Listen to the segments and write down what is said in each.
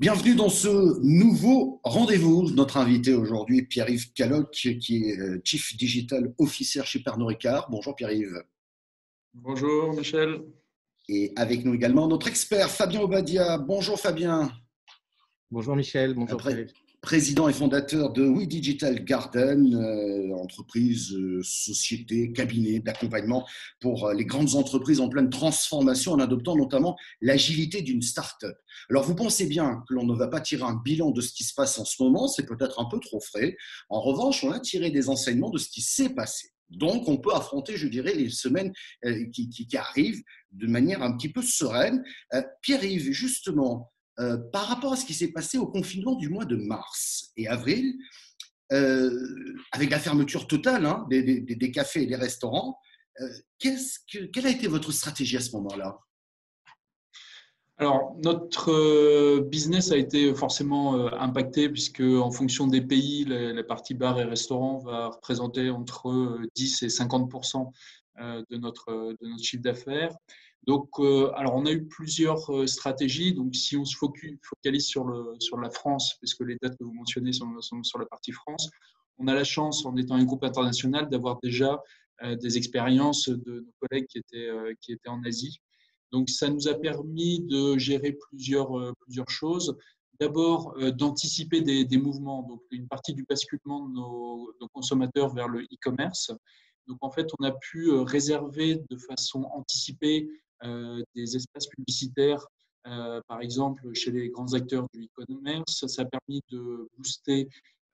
Bienvenue dans ce nouveau rendez-vous. Notre invité aujourd'hui, Pierre-Yves Caloc, qui est euh, Chief Digital Officer chez Pernod Ricard. Bonjour Pierre-Yves. Bonjour Michel. Et avec nous également notre expert Fabien Obadia. Bonjour Fabien. Bonjour Michel. Bonjour Pierre-Yves président et fondateur de We Digital Garden, euh, entreprise, euh, société, cabinet d'accompagnement pour euh, les grandes entreprises en pleine transformation en adoptant notamment l'agilité d'une start-up. Alors vous pensez bien que l'on ne va pas tirer un bilan de ce qui se passe en ce moment, c'est peut-être un peu trop frais. En revanche, on a tiré des enseignements de ce qui s'est passé. Donc, on peut affronter, je dirais, les semaines qui, arrivent de manière un petit peu sereine. Pierre-Yves, justement, euh, par rapport à ce qui s'est passé au confinement du mois de mars et avril, euh, avec la fermeture totale hein, des, cafés et des restaurants, euh, que, quelle a été votre stratégie à ce moment-là? Alors, notre business a été forcément impacté puisque, en fonction des pays, la, partie bar et restaurant va représenter entre 10 et 50 de notre, de notre chiffre d'affaires. Donc, euh, alors on a eu plusieurs euh, stratégies. Donc, si on se focalise sur, le, sur la France, parce que les dates que vous mentionnez sont, sur la partie France, on a la chance, en étant un groupe international, d'avoir déjà euh, des expériences de nos collègues qui étaient, qui étaient en Asie. Donc, ça nous a permis de gérer plusieurs, plusieurs choses. D'abord, d'anticiper des, des, mouvements. Donc, une partie du basculement de nos, consommateurs vers le e-commerce. Donc, en fait, on a pu réserver de façon anticipée des espaces publicitaires, euh, par exemple chez les grands acteurs du e-commerce. Ça a permis de booster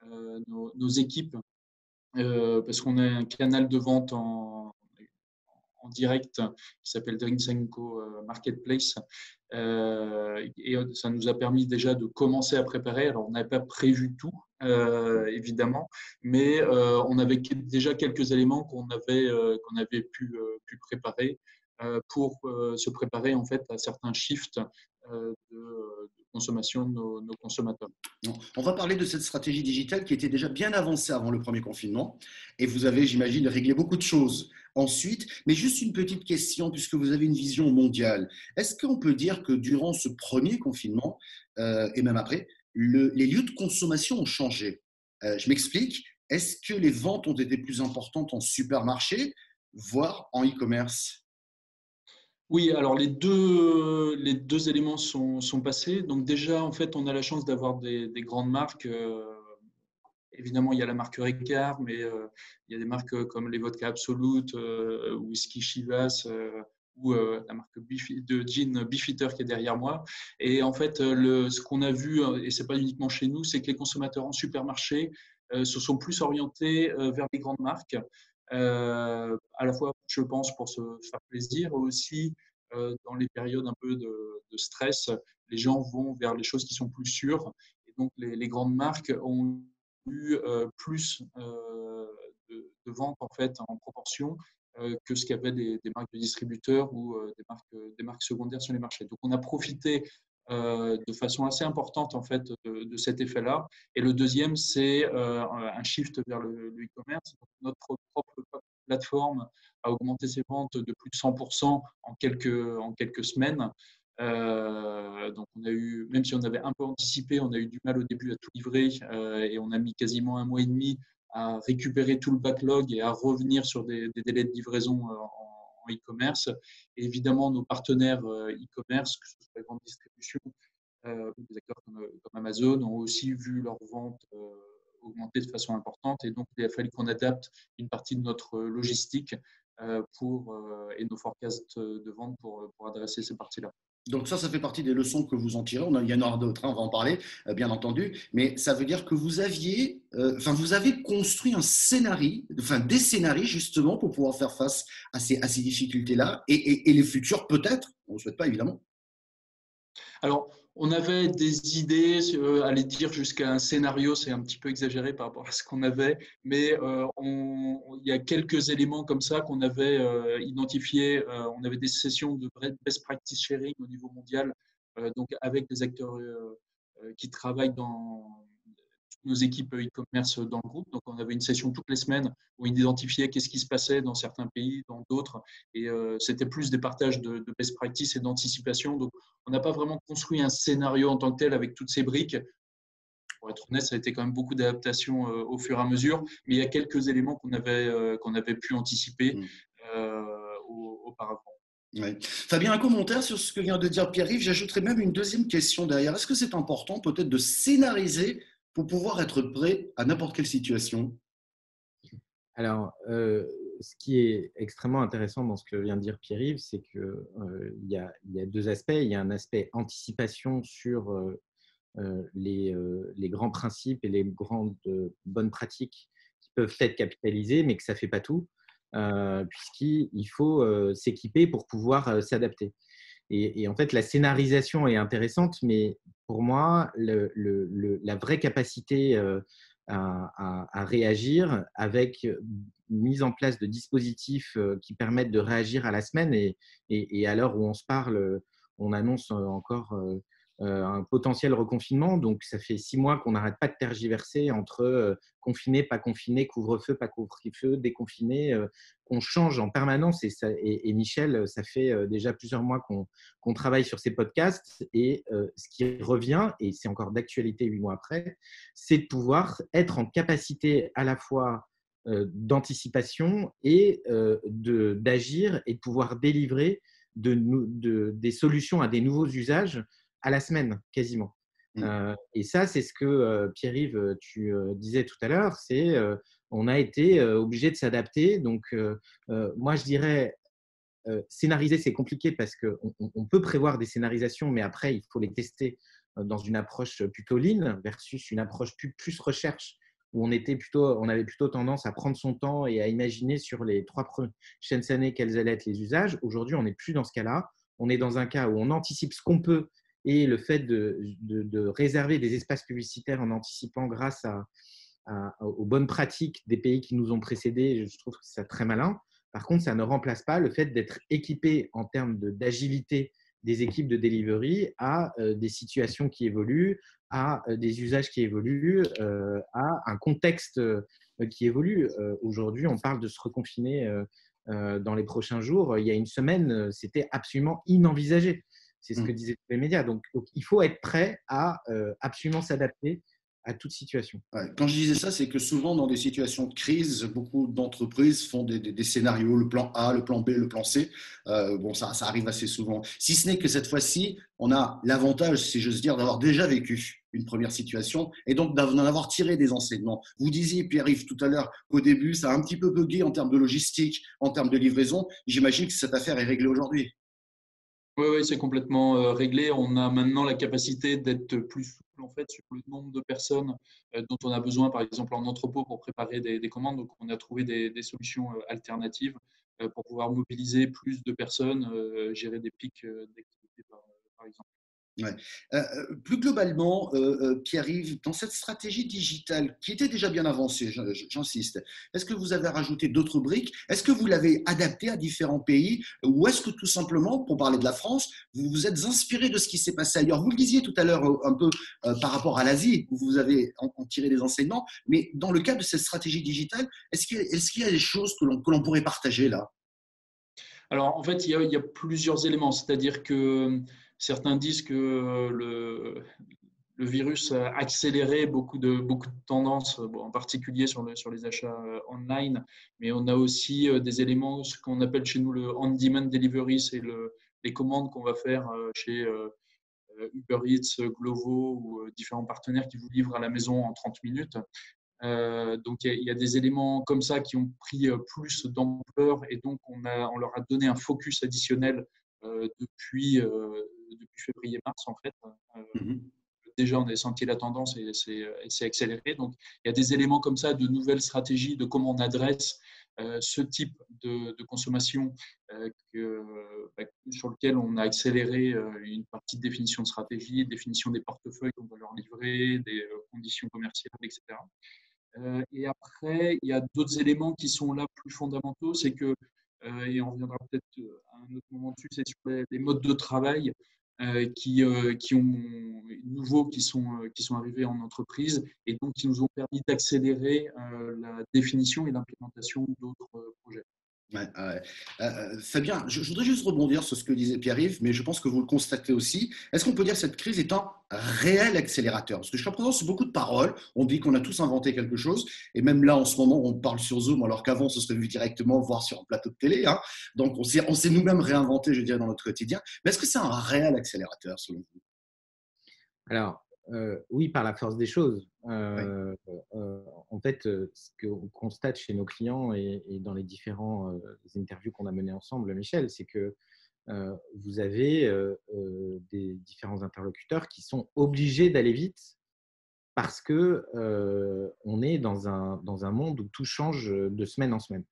euh, nos, équipes parce qu'on a un canal de vente en, direct qui s'appelle Drinks&Co Marketplace. et ça nous a permis déjà de commencer à préparer. Alors, on n'avait pas prévu tout, évidemment, mais on avait déjà quelques éléments qu'on avait, qu'on avait pu, préparer euh, pour euh, se préparer en fait à certains shifts euh, de, consommation de nos, consommateurs. On va parler de cette stratégie digitale qui était déjà bien avancée avant le premier confinement et vous avez, j'imagine, réglé beaucoup de choses ensuite. Mais juste une petite question, puisque vous avez une vision mondiale. Est-ce qu'on peut dire que durant ce premier confinement et même après, les lieux de consommation ont changé? Je m'explique. Est-ce que les ventes ont été plus importantes en supermarché, voire en e-commerce? Oui, alors les deux, les deux éléments sont, sont, passés. Donc déjà, en fait, on a la chance d'avoir des, des, grandes marques. Euh, évidemment, il y a la marque Ricard, mais euh, il y a des marques comme les Vodka Absolute, euh, Whisky Chivas, ou la marque de gin Beefeater qui est derrière moi. Et en fait, ce qu'on a vu, et c'est pas uniquement chez nous, c'est que les consommateurs en supermarché se sont plus orientés vers les grandes marques. Euh, à la fois, je pense, pour se faire plaisir, aussi euh, dans les périodes un peu de, stress, les gens vont vers les choses qui sont plus sûres. Et donc, les, grandes marques ont eu euh, plus de, ventes en fait en proportion que ce qu'avaient des, marques de distributeurs ou des marques secondaires sur les marchés. Donc, on a profité euh, de façon assez importante en fait de, cet effet-là. Et le deuxième, c'est euh, un shift vers le e-commerce. Notre propre plateforme a augmenté ses ventes de plus de 100% en quelques, en quelques semaines. Euh, donc on a eu, même si on avait un peu anticipé, on a eu du mal au début à tout livrer et on a mis quasiment un mois et demi à récupérer tout le backlog et à revenir sur des, des délais de livraison en e-commerce. Et évidemment, nos partenaires euh, e-commerce, que ce soit la grande distribution euh, ou des acteurs comme, Amazon, ont aussi vu leurs ventes euh, augmenter de façon importante. Et donc, il a fallu qu'on adapte une partie de notre logistique pour, et nos forecasts de vente pour adresser ces parties-là. Donc ça, ça fait partie des leçons que vous en tirez. Il y en aura d'autres, hein, on va en parler, euh, bien entendu. Mais ça veut dire que vous aviez, euh, enfin, vous avez construit un scénario, enfin des scénarios justement pour pouvoir faire face à ces, à ces difficultés-là et, et les futurs peut-être. On ne souhaite pas évidemment. Alors, on avait des idées, euh, aller dire jusqu'à un scénario, c'est un petit peu exagéré par rapport à ce qu'on avait, mais euh, il y a quelques éléments comme ça qu'on avait euh, identifiés. on avait des sessions de best practice sharing au niveau mondial, donc avec des acteurs qui travaillent dans nos équipes e-commerce dans le groupe. Donc, on avait une session toutes les semaines où on identifiait qu'est-ce qui se passait dans certains pays, dans d'autres. Et c'était plus des partages de, de best practice et d'anticipation. Donc, on n'a pas vraiment construit un scénario en tant que tel avec toutes ces briques pour être honnête, ça a été quand même beaucoup d'adaptations au fur et à mesure, mais il y a quelques éléments qu'on avait, qu'on avait pu anticiper mmh. auparavant. Fabien, un commentaire sur ce que vient de dire Pierre-Yves. J'ajouterais même une deuxième question derrière. Est-ce que c'est important peut-être de scénariser pour pouvoir être prêt à n'importe quelle situation Alors, euh, ce qui est extrêmement intéressant dans ce que vient de dire Pierre-Yves, c'est qu'il euh, y, a, deux aspects. Il y a un aspect anticipation sur euh, les, les, grands principes et les grandes bonnes pratiques qui peuvent être capitalisées, mais que ça ne fait pas tout. Puisqu'il faut s'équiper pour pouvoir s'adapter. Et, en fait, la scénarisation est intéressante, mais pour moi, la vraie capacité à, réagir avec mise en place de dispositifs qui permettent de réagir à la semaine. Et, et à l'heure où on se parle, on annonce encore euh, un potentiel reconfinement. Donc, ça fait six mois qu'on n'arrête pas de tergiverser entre euh, confiné, pas confiné, couvre-feu, pas couvre-feu, déconfiné. Euh, qu'on change en permanence. Et, Michel, ça fait déjà plusieurs mois qu'on travaille sur ces podcasts. Et ce qui revient, et c'est encore d'actualité huit mois après, c'est de pouvoir être en capacité à la fois d'anticipation et d'agir et de pouvoir délivrer de, de, des solutions à des nouveaux usages à la semaine quasiment. Mmh. Euh, et ça, c'est ce que euh, Pierre-Yves, euh, tu disais tout à l'heure, c'est on a été obligé de s'adapter. Donc, moi, je dirais, scénariser, c'est compliqué parce qu'on on peut prévoir des scénarisations, mais après, il faut les tester dans une approche plutôt lean versus une approche plus, plus recherche où on, était plutôt, on avait plutôt tendance à prendre son temps et à imaginer sur les trois prochaines années quels allaient être les usages. Aujourd'hui, on n'est plus dans ce cas-là. On est dans un cas où on anticipe ce qu'on peut et le fait de, réserver des espaces publicitaires en anticipant grâce aux bonnes pratiques des pays qui nous ont précédés, je trouve que c'est très malin. Par contre, ça ne remplace pas le fait d'être équipé en termes d'agilité des équipes de delivery à euh, des situations qui évoluent, à euh, des usages qui évoluent, euh, à un contexte qui évolue. Aujourd'hui, on parle de se reconfiner dans les prochains jours. Il y a une semaine, c'était absolument inenvisagé. C'est ce que mmh. disaient tous les médias. Donc, il faut être prêt à euh, absolument s'adapter à toute situation. Quand je disais ça, c'est que souvent dans des situations de crise, beaucoup d'entreprises font des, scénarios, le plan A, le plan B, le plan C. Euh, bon, ça, ça arrive assez souvent. Si ce n'est que cette fois-ci, on a l'avantage, si j'ose dire, d'avoir déjà vécu une première situation et donc d'en avoir tiré des enseignements. Vous disiez, Pierre-Yves, tout à l'heure qu'au début, ça a un petit peu bugué en termes de logistique, en termes de livraison. J'imagine que cette affaire est réglée aujourd'hui. Oui, c'est complètement euh, réglé. On a maintenant la capacité d'être plus souple en fait sur le nombre de personnes euh, dont on a besoin, par exemple en entrepôt pour préparer des, commandes. Donc, on a trouvé des, solutions euh, alternatives pour pouvoir mobiliser plus de personnes, gérer des pics d'activité par exemple. Euh, euh, plus globalement, euh, Pierre-Yves, dans cette stratégie digitale qui était déjà bien avancée, j'insiste, est-ce que vous avez rajouté d'autres briques? Est-ce que vous l'avez adapté à différents pays? Ou est-ce que tout simplement, pour parler de la France, vous vous êtes inspiré de ce qui s'est passé ailleurs? Vous le disiez tout à l'heure un peu par rapport à l'Asie, où vous avez en, tiré des enseignements, mais dans le cadre de cette stratégie digitale, est-ce qu'il y, a des choses que l'on pourrait partager là? Alors, en fait, il y a plusieurs éléments, c'est-à-dire que Certains disent que le, le virus a accéléré beaucoup de, beaucoup de tendances, en particulier sur, sur les achats euh, online, mais on a aussi euh, des éléments, ce qu'on appelle chez nous le on-demand delivery, c'est le, les commandes qu'on va faire euh, chez Uber Eats, Glovo ou différents partenaires qui vous livrent à la maison en 30 minutes. donc il y, a des éléments comme ça qui ont pris plus d'ampleur et donc on, a, on leur a donné un focus additionnel depuis depuis février-mars, en fait. Euh, mmh déjà, on a senti la tendance et c'est accéléré. Donc, il y a des éléments comme ça de nouvelles stratégies, de comment on adresse euh, ce type de, consommation euh, bah, sur lequel on a accéléré une partie de définition de stratégie, définition des portefeuilles qu'on va leur livrer, des conditions commerciales, etc. et après, il y a d'autres éléments qui sont là plus fondamentaux, c'est que, et on reviendra peut-être à un autre moment dessus, c'est sur les modes de travail. Qui, qui ont nouveaux qui sont, qui sont arrivés en entreprise et donc qui nous ont permis d'accélérer la définition et l'implémentation d'autres projets. Euh, euh, Fabien, je, voudrais juste rebondir sur ce que disait Pierre-Yves, mais je pense que vous le constatez aussi. Est-ce qu'on peut dire que cette crise est un réel accélérateur? Parce que je présent c'est beaucoup de paroles. On dit qu'on a tous inventé quelque chose, et même là, en ce moment, on parle sur Zoom, alors qu'avant, se serait vu directement, voir sur un plateau de télé. Hein. Donc, on s'est, on s'est nous-mêmes réinventé, je dirais, dans notre quotidien. Mais est-ce que c'est un réel accélérateur, selon vous? Alors, euh, oui, par la force des choses. En fait, ce qu'on constate chez nos clients et, dans les différents interviews qu'on a menées ensemble, Michel, c'est que vous avez des différents interlocuteurs qui sont obligés d'aller vite parce que on est dans un, dans un monde où tout change de semaine en semaine.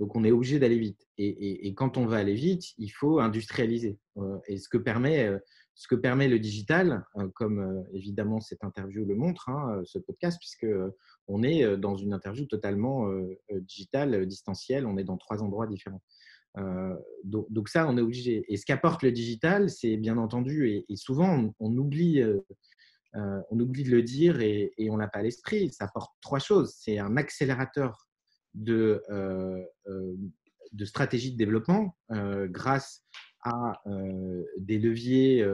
Donc, on est obligé d'aller vite. Et, quand on va aller vite, il faut industrialiser. et ce que permet ce que permet le digital, euh, comme euh, évidemment cette interview le montre, hein, euh, ce podcast, puisque on est dans une interview totalement digitale, distancielle, on est dans trois endroits différents. donc, ça, on est obligé. Et ce qu'apporte le digital, c'est bien entendu, et, souvent on, oublie, on oublie de le dire et, on n'a pas l'esprit, ça apporte trois choses. C'est un accélérateur de, de stratégie de développement grâce à des leviers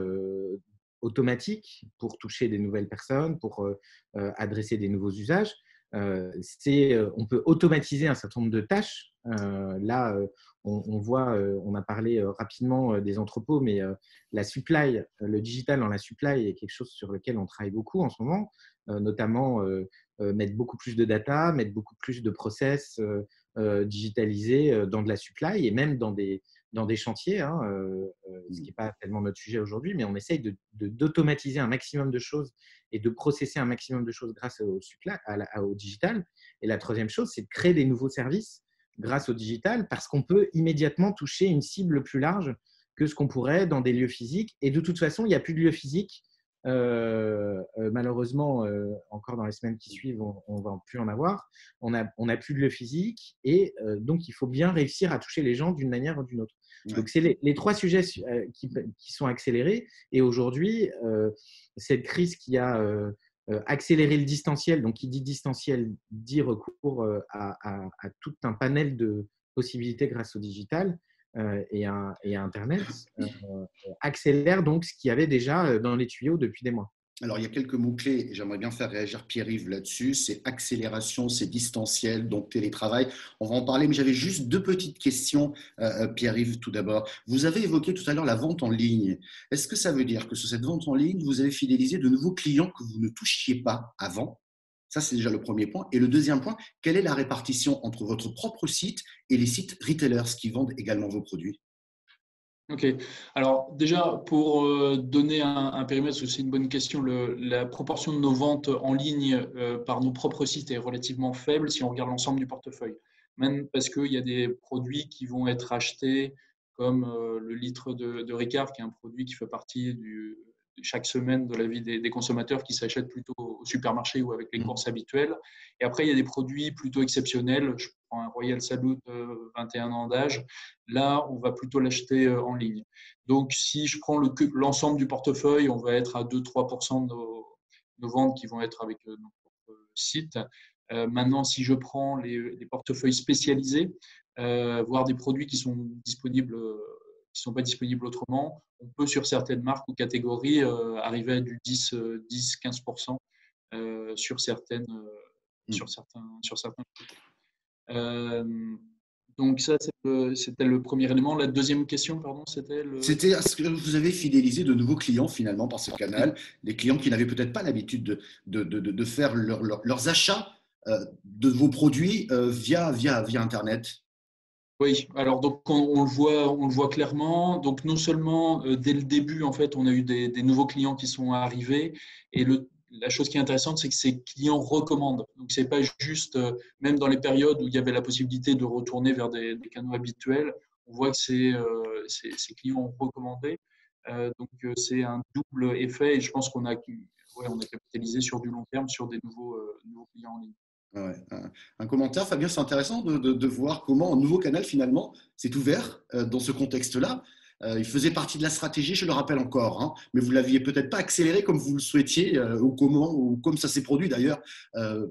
automatiques pour toucher des nouvelles personnes, pour adresser des nouveaux usages. on peut automatiser un certain nombre de tâches. là, on, voit, on a parlé rapidement des entrepôts, mais la supply, le digital dans la supply est quelque chose sur lequel on travaille beaucoup en ce moment, notamment mettre beaucoup plus de data, mettre beaucoup plus de process digitalisés dans de la supply et même dans des, dans des chantiers, hein, euh, euh, ce qui n'est pas tellement notre sujet aujourd'hui, mais on essaye d'automatiser de, un maximum de choses et de processer un maximum de choses grâce au, à au digital. Et la troisième chose, c'est de créer des nouveaux services grâce au digital parce qu'on peut immédiatement toucher une cible plus large que ce qu'on pourrait dans des lieux physiques. Et de toute façon, il n'y a plus de lieux physiques. Euh, malheureusement, encore dans les semaines qui suivent, on ne va plus en avoir. On n'a on a plus de lieux physiques et donc il faut bien réussir à toucher les gens d'une manière ou d'une autre. Donc, c'est les, trois sujets euh, qui, sont accélérés. Et aujourd'hui, euh, cette crise qui a euh, accéléré le distanciel, donc qui dit distanciel, dit recours à, tout un panel de possibilités grâce au digital et à, et, Internet, accélère donc ce qu'il y avait déjà dans les tuyaux depuis des mois. Alors, il y a quelques mots-clés, j'aimerais bien faire réagir Pierre-Yves là-dessus. C'est accélération, c'est distanciel, donc télétravail. On va en parler, mais j'avais juste deux petites questions, euh, euh, Pierre-Yves, tout d'abord. Vous avez évoqué tout à l'heure la vente en ligne. Est-ce que ça veut dire que sur cette vente en ligne, vous avez fidélisé de nouveaux clients que vous ne touchiez pas avant? Ça, c'est déjà le premier point. Et le deuxième point, quelle est la répartition entre votre propre site et les sites retailers qui vendent également vos produits? Ok. Alors déjà, pour euh, donner un, périmètre, c'est une bonne question, la proportion de nos ventes en ligne euh, par nos propres sites est relativement faible si on regarde l'ensemble du portefeuille. Même parce qu'il y a des produits qui vont être achetés comme euh, le litre de, de, Ricard, qui est un produit qui fait partie du, chaque semaine de la vie des, consommateurs qui s'achètent plutôt au supermarché ou avec les mmh. courses habituelles. Et après, il y a des produits plutôt exceptionnels. Je prends un Royal Salute 21 ans d'âge. Là, on va plutôt l'acheter euh, en ligne. Donc, si je prends l'ensemble du portefeuille, on va être à 2-3% de nos, ventes qui vont être avec euh, notre site. Euh, maintenant, si je prends les, portefeuilles spécialisés, voire des produits qui sont disponibles qui sont pas disponibles autrement, on peut sur certaines marques ou catégories euh, arriver à du 10-15% euh, euh, sur, certaines, mmh. sur certains. Sur certains. donc ça, c'était le premier élément. La deuxième question, pardon, c'était le... C'était est-ce que vous avez fidélisé de nouveaux clients finalement par ce canal, des clients qui n'avaient peut-être pas l'habitude de, de, de, de, faire leurs achats de vos produits via, via, via Internet? Oui, alors donc on, le voit, on le voit clairement. Donc non seulement euh, dès le début, en fait, on a eu des, nouveaux clients qui sont arrivés, et le, la chose qui est intéressante, c'est que ces clients recommandent. Donc c'est pas juste, euh, même dans les périodes où il y avait la possibilité de retourner vers des, canaux habituels, on voit que ces, euh, ces, clients ont recommandé. donc c'est un double effet, et je pense qu'on a, ouais, on a capitalisé sur du long terme sur des nouveaux, nouveaux clients en ligne. Un, commentaire, Fabien, c'est intéressant de, voir comment un nouveau canal finalement s'est ouvert euh, dans ce contexte-là. il faisait partie de la stratégie, je le rappelle encore, hein, mais vous l'aviez peut-être pas accéléré comme vous le souhaitiez ou comment comme ça s'est produit d'ailleurs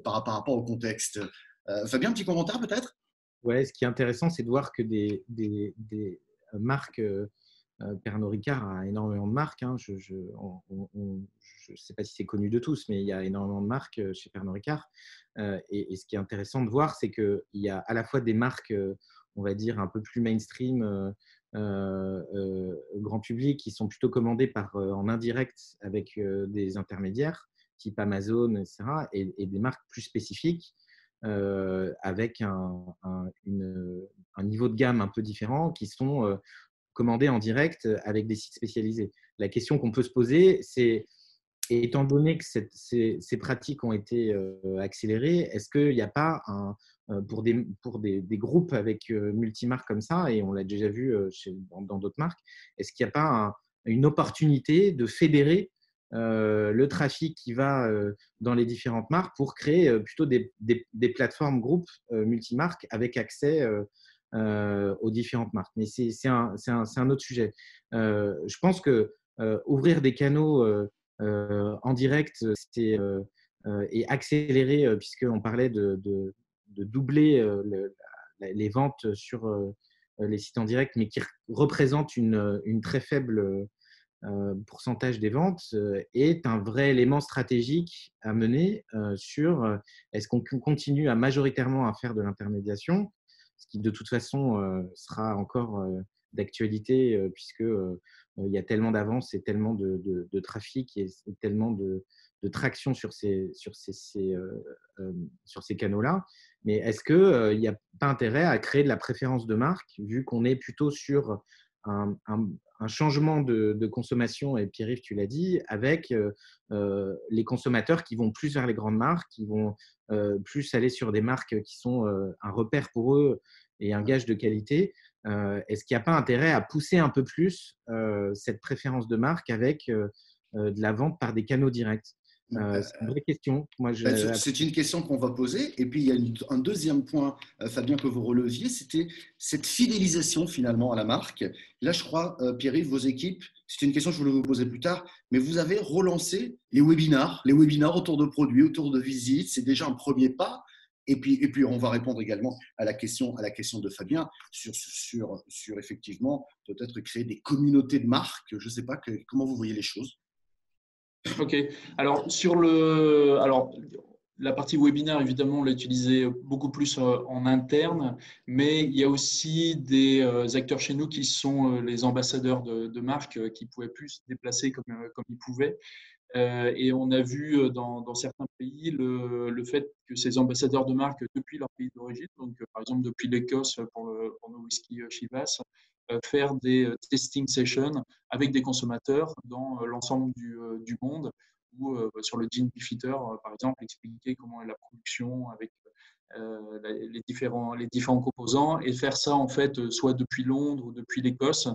par, rapport au contexte. Fabien, un petit commentaire peut-être? Ouais, ce qui est intéressant, c'est de voir que des, marques euh, Pernod Ricard a énormément de marques. Hein. Je ne sais pas si c'est connu de tous, mais il y a énormément de marques euh, chez Pernod Ricard. Euh, et, ce qui est intéressant de voir, c'est qu'il y a à la fois des marques, on va dire, un peu plus mainstream, grand public, qui sont plutôt commandées par, en indirect avec des intermédiaires, type Amazon, etc., et, des marques plus spécifiques. avec un, niveau de gamme un peu différent, qui sont commander en direct euh, avec des sites spécialisés. La question qu'on peut se poser, c'est étant donné que ces, pratiques ont été euh, accélérées, est-ce qu'il n'y a pas un, euh, pour, des, pour des, groupes avec multimarques comme ça, et on l'a déjà vu dans d'autres marques, est-ce qu'il n'y a pas une opportunité de fédérer le trafic qui va dans les différentes marques pour créer plutôt des, des plateformes groupes multimarques avec accès aux différentes marques. Mais c'est un, un, autre sujet. Euh, je pense que euh, ouvrir des canaux en direct et accélérer, puisqu'on parlait de, de, doubler les ventes sur les sites en direct, mais qui représentent une, une très faible pourcentage des ventes, est un vrai élément stratégique à mener sur est-ce qu'on continue à majoritairement à faire de l'intermédiation ce qui de toute façon euh, sera encore euh, d'actualité euh, puisque il y a tellement d'avance et tellement de, trafic et tellement de, traction sur ces canaux-là. Mais est-ce qu'il n'y a pas intérêt à créer de la préférence de marque, vu qu'on est plutôt sur un, changement de, consommation, et Pierre-Yves, tu l'as dit, avec les consommateurs qui vont plus vers les grandes marques, qui vont euh, plus aller sur des marques qui sont euh, un repère pour eux et un gage de qualité. Euh, est-ce qu'il n'y a pas intérêt à pousser un peu plus cette préférence de marque avec de la vente par des canaux directs? C'est une vraie question. Bah, c'est une question qu'on va poser. Et puis, il y a un deuxième point, Fabien, que vous releviez, c'était cette fidélisation finalement à la marque. Là, je crois, Pierre-Yves, vos équipes c'est une question que je voulais vous poser plus tard, mais vous avez relancé les webinars, les webinars autour de produits, autour de visites. C'est déjà un premier pas. Et puis, et puis, on va répondre également à la question, à la question de Fabien sur, sur, sur effectivement peut-être créer des communautés de marques. Je ne sais pas comment vous voyez les choses. Ok. Alors sur le, alors la partie webinaire, évidemment, on l'a utilisé beaucoup plus euh, en interne, mais il y a aussi des euh, acteurs chez nous qui sont euh, les ambassadeurs de, de marques qui pouvaient plus se déplacer comme, comme ils pouvaient. Et on a vu dans, certains pays le, le, fait que ces ambassadeurs de marques, depuis leur pays d'origine, donc par exemple depuis l'Écosse pour, pour, nos whisky Chivas, faire des testing sessions avec des consommateurs dans l'ensemble du, du monde ou euh, sur le gene beefeater, euh, par exemple, expliquer comment est la production avec euh, les, différents, les différents composants et faire ça en fait soit depuis Londres ou depuis l'Écosse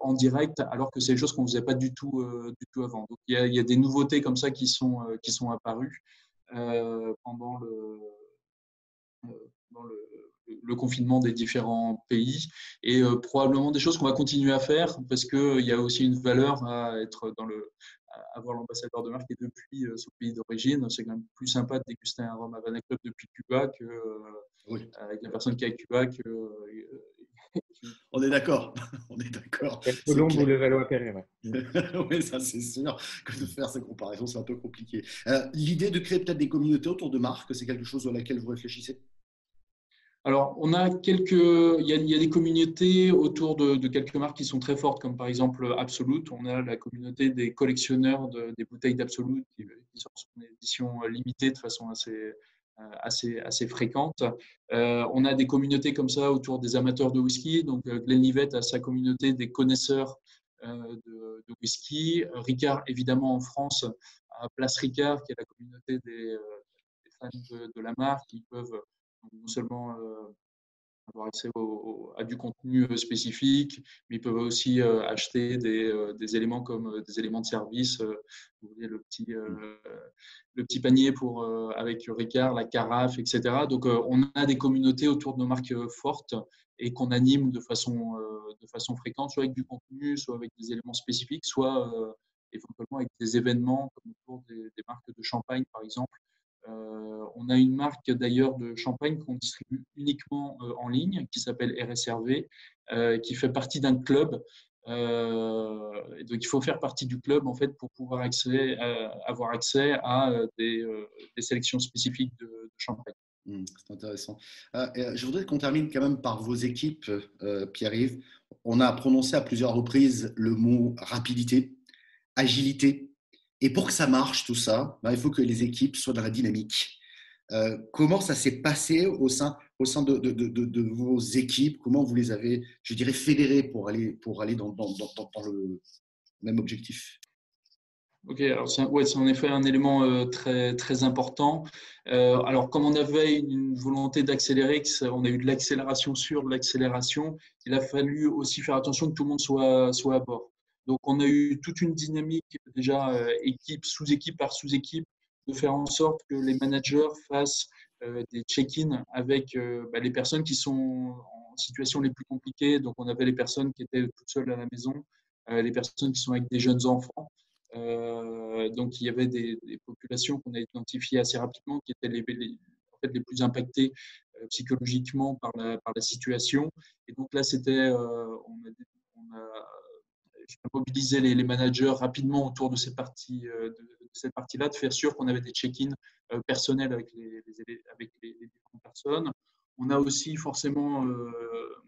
en direct, alors que c'est des choses qu'on ne faisait pas du tout, du tout avant. Donc il y, a, il y, a, des nouveautés comme ça qui sont, qui sont apparues pendant le, le, confinement des différents pays et probablement des choses qu'on va continuer à faire parce qu'il y a aussi une valeur à être dans le, avoir l'ambassadeur de marque et depuis euh, son pays d'origine. C'est quand même plus sympa de déguster un rhum Havana Club depuis Cuba que, euh, avec la personne qui est à Cuba que, euh, on est d'accord, on est d'accord. Colombe ou le Valois-Perret. oui, ça c'est sûr que de faire ces comparaisons, c'est un peu compliqué. L'idée de créer peut-être des communautés autour de marques, c'est quelque chose à laquelle vous réfléchissez alors, on a quelques, il y a, des communautés autour de, quelques marques qui sont très fortes, comme par exemple Absolute. On a la communauté des collectionneurs des bouteilles d'Absolute qui, sortent en édition limitée de façon assez, euh, assez, assez fréquente. Euh, on a des communautés comme ça autour des amateurs de whisky. Donc, euh, Glenlivet a sa communauté des connaisseurs de, whisky. Ricard, évidemment, en France, a Place Ricard, qui est la communauté des, fans de, de, la marque, qui peuvent non seulement avoir accès à du contenu spécifique, mais ils peuvent aussi acheter des, éléments comme des éléments de service, vous voyez, le, petit, le petit panier pour, avec Ricard, la carafe, etc. Donc on a des communautés autour de nos marques fortes et qu'on anime de façon de façon fréquente, soit avec du contenu, soit avec des éléments spécifiques, soit éventuellement avec des événements comme autour des, des marques de champagne, par exemple. On a une marque d'ailleurs de champagne qu'on distribue uniquement en ligne, qui s'appelle RSRV, qui fait partie d'un club euh, donc, il faut faire partie du club en fait pour pouvoir euh, avoir accès à euh, des, sélections spécifiques de, champagne. Hmm, c'est intéressant. je voudrais qu'on termine quand même par vos équipes, Pierre-Yves. On a prononcé à plusieurs reprises le mot rapidité, agilité. Et pour que ça marche, tout ça, ben, il faut que les équipes soient dans la dynamique. comment ça s'est passé au sein au sein de, vos équipes? Comment vous les avez, je dirais, fédérées pour aller, pour aller dans, le même objectif? Ok, alors c'est en effet un élément euh, très, très important. Euh, alors, comme on avait une volonté d'accélérer, on a eu de l'accélération sur l'accélération, il a fallu aussi faire attention que tout le monde soit, soit à bord. Donc, on a eu toute une dynamique, déjà euh, équipe, sous-équipe par sous-équipe, de faire en sorte que les managers fassent euh, des check-in avec euh, bah, les personnes qui sont en situation les plus compliquées. Donc, on avait les personnes qui étaient toutes seules à la maison, les personnes qui sont avec des jeunes enfants. donc, il y avait des, populations qu'on a identifiées assez rapidement qui étaient les, plus impactées psychologiquement par la, situation. Et donc là, c'était, mobilisé les, managers rapidement autour de cette partie, de, cette partie-là, de faire sûr qu'on avait des check-in euh, personnels avec les, avec les, différentes personnes. On a aussi forcément euh,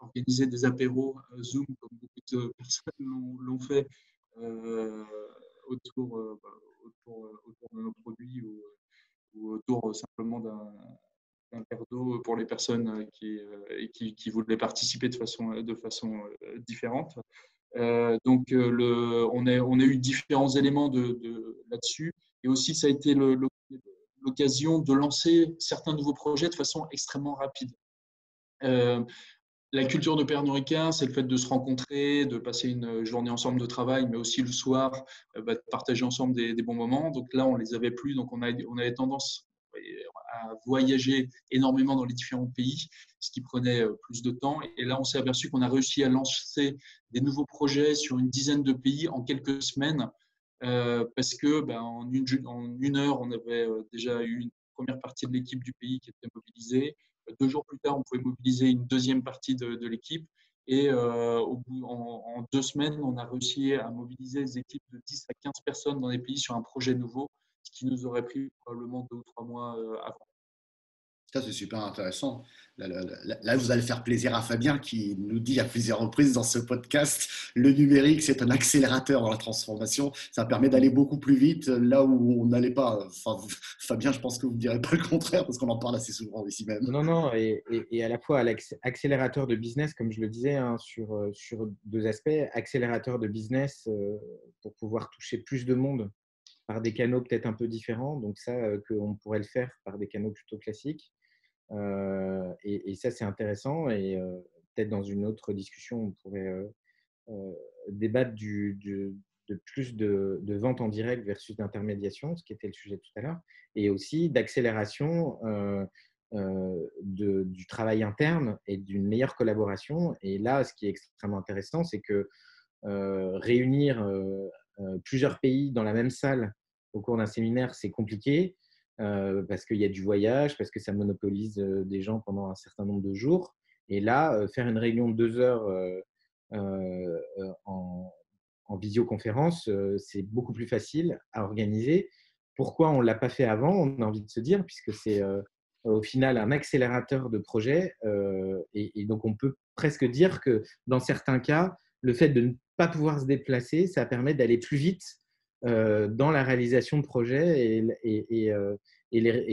organisé des apéros euh, Zoom, comme beaucoup de personnes l'ont fait, autour, bah, autour, autour, de nos produits ou, autour simplement d'un verre d'eau pour les personnes qui, qui, qui, voulaient participer de façon, de façon différente. Euh, donc, euh, on, a, eu différents éléments de, là-dessus. Et aussi, ça a été l'occasion de lancer certains nouveaux projets de façon extrêmement rapide. Euh, la culture de Pernod Ricard, c'est le fait de se rencontrer, de passer une journée ensemble de travail, mais aussi le soir, bah, de partager ensemble des, bons moments. Donc là, on les avait plus, donc on, a, on avait tendance à voyager énormément dans les différents pays, ce qui prenait euh, plus de temps. Et là, on s'est aperçu qu'on a réussi à lancer des nouveaux projets sur une dizaine de pays en quelques semaines, euh, parce que ben, en, une, heure, on avait euh, déjà eu une première partie de l'équipe du pays qui était mobilisée. Deux jours plus tard, on pouvait mobiliser une deuxième partie de, l'équipe. Et en, deux semaines, on a réussi à mobiliser des équipes de 10 à 15 personnes dans des pays sur un projet nouveau qui nous aurait pris probablement deux ou trois mois euh, avant. Ça, c'est super intéressant. Là, vous allez faire plaisir à Fabien qui nous dit à plusieurs reprises dans ce podcast, le numérique, c'est un accélérateur dans la transformation. Ça permet d'aller beaucoup plus vite là où on n'allait pas. Enfin, Fabien, je pense que vous ne direz pas le contraire parce qu'on en parle assez souvent ici même. Non, non, et, à la fois accélérateur de business, comme je le disais, hein, sur, euh, sur deux aspects. Accélérateur de business euh, pour pouvoir toucher plus de monde par des canaux peut-être un peu différents. Donc ça, euh, qu'on pourrait le faire par des canaux plutôt classiques. Euh, et, ça, c'est intéressant. Et euh, peut-être dans une autre discussion, on pourrait débattre du, de plus de, de, vente en direct versus d'intermédiation, ce qui était le sujet tout à l'heure, et aussi d'accélération du travail interne et d'une meilleure collaboration. Et là, ce qui est extrêmement intéressant, c'est que réunir plusieurs pays dans la même salle au cours d'un séminaire, c'est compliqué euh, parce qu'il y a du voyage, parce que ça monopolise euh, des gens pendant un certain nombre de jours. Et là, faire une réunion de deux heures en, en, visioconférence, c'est beaucoup plus facile à organiser. Pourquoi on ne l'a pas fait avant On a envie de se dire, puisque c'est au final un accélérateur de projet. et, donc, on peut presque dire que dans certains cas, le fait de ne pas pouvoir se déplacer, ça permet d'aller plus vite euh, dans la réalisation de projets et, euh,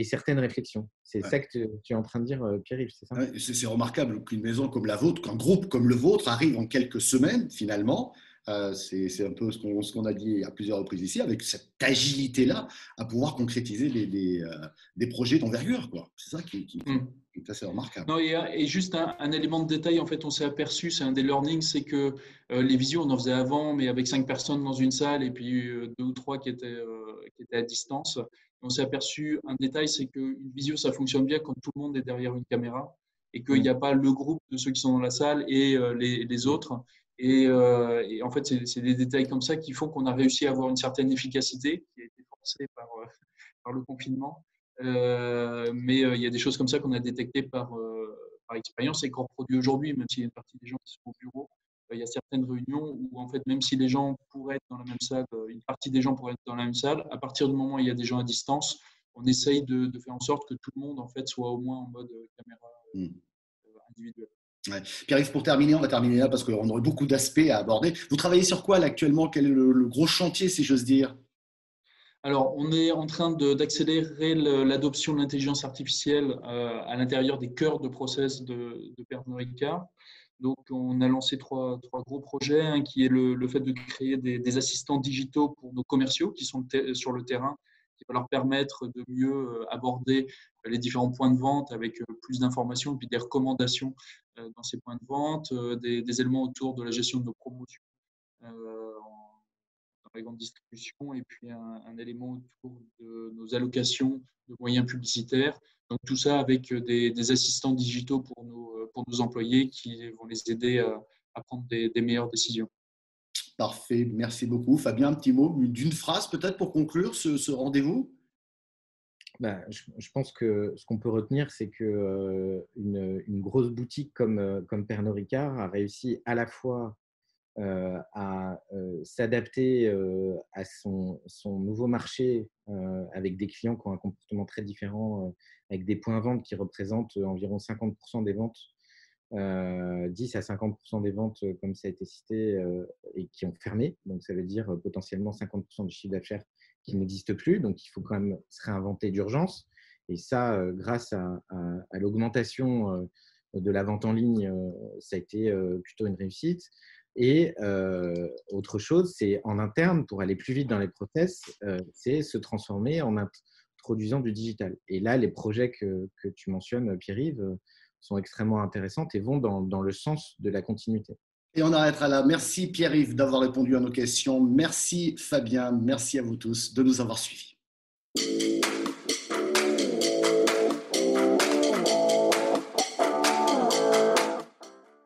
certaines réflexions. C'est ça que tu, es en train de dire, euh, Pierre-Yves, c'est ça? C'est remarquable qu'une maison comme la vôtre, qu'un groupe comme le vôtre arrive en quelques semaines, finalement. c'est un peu ce qu'on a dit à plusieurs reprises ici, avec cette agilité-là, à pouvoir concrétiser des, projets d'envergure. C'est ça qui, qui, mmh c'est remarquable. Non, et, juste un, élément de détail, en fait, on s'est aperçu, c'est un des learnings, c'est que euh, les visios, on en faisait avant, mais avec cinq personnes dans une salle et puis euh, deux ou trois qui étaient, euh, qui étaient à distance. On s'est aperçu un détail, c'est qu'une visio, ça fonctionne bien quand tout le monde est derrière une caméra. et qu'il n'y a pas le groupe de ceux qui sont dans la salle et les, autres. Et, en fait, c'est des détails comme ça qui font qu'on a réussi à avoir une certaine efficacité qui a été forcée par, par le confinement. Mais il y a des choses comme ça qu'on a détectées par, par expérience et qu'on reproduit aujourd'hui, même s'il y a une partie des gens qui sont au bureau il y a certaines réunions où, en fait, même si les gens pourraient être dans la même salle, euh, une partie des gens pourraient être dans la même salle, à partir du moment où il y a des gens à distance, on essaye de, faire en sorte que tout le monde en fait, soit au moins en mode euh, caméra euh, hmm. individuelle. Ouais. Pierre-Yves, pour terminer, on va terminer là parce qu'on aurait beaucoup d'aspects à aborder. Vous travaillez sur quoi là actuellement? Quel est le, gros chantier, si j'ose dire? Alors, on est en train d'accélérer l'adoption de l'intelligence artificielle à l'intérieur des cœurs de process de, de. Donc, on a lancé trois, gros projets, un qui est le, fait de créer des, assistants digitaux pour nos commerciaux qui sont sur le terrain, qui va leur permettre de mieux euh, aborder les différents points de vente avec euh, plus d'informations et puis des recommandations euh, dans ces points de vente, des, éléments autour de la gestion de nos promotions la grande distribution et puis un, un, élément autour de nos allocations de moyens publicitaires donc tout ça avec euh, des, assistants digitaux pour nos, euh, pour nos employés qui vont les aider à, prendre des, meilleures décisions. Parfait, merci beaucoup. Fabien, un petit mot d'une phrase peut-être pour conclure ce, rendez-vous? Bah, je, pense que ce qu'on peut retenir, c'est qu'une euh, une, grosse boutique comme, comme Pernod Ricard a réussi à la fois à s'adapter à son, nouveau marché avec des clients qui ont un comportement très différent avec des points vente qui représentent euh, environ 50% des ventes, 10 euh, à 50% des ventes, euh, comme ça a été cité, et qui ont fermé. Donc, ça veut dire potentiellement 50% du chiffre d'affaires qui n'existe plus. Donc, il faut quand même se réinventer d'urgence. Et ça, grâce à, l'augmentation de la vente en ligne, ça a été plutôt une réussite. Et autre chose, c'est en interne, pour aller plus vite dans les process, c'est se transformer en, produisant du digital. Et là, les projets que, que tu mentionnes, Pierre-Yves, euh, sont extrêmement intéressants et vont dans, dans, le sens de la continuité. Et on arrêtera là. Merci Pierre-Yves d'avoir répondu à nos questions. Merci Fabien. Merci à vous tous de nous avoir suivis.